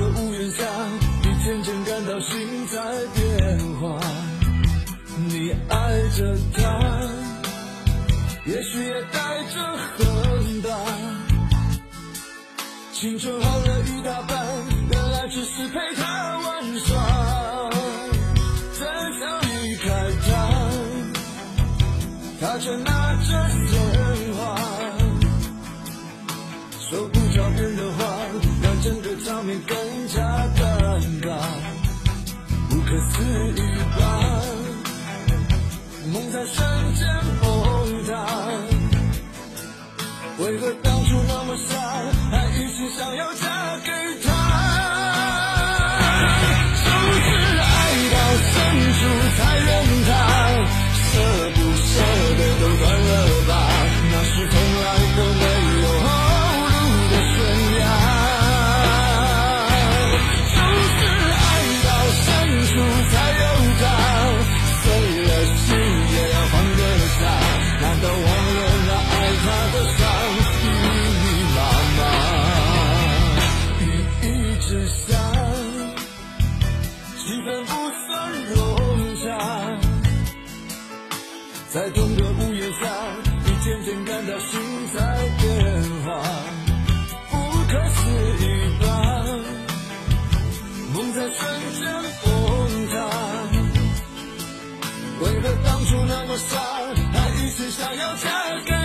的屋檐下，你渐渐感到心在变化。你爱着他，也许也带着恨吧。青春耗了 mm. 在变化不可思议吧梦在瞬间崩塌为了当初那么傻还一心想要嫁给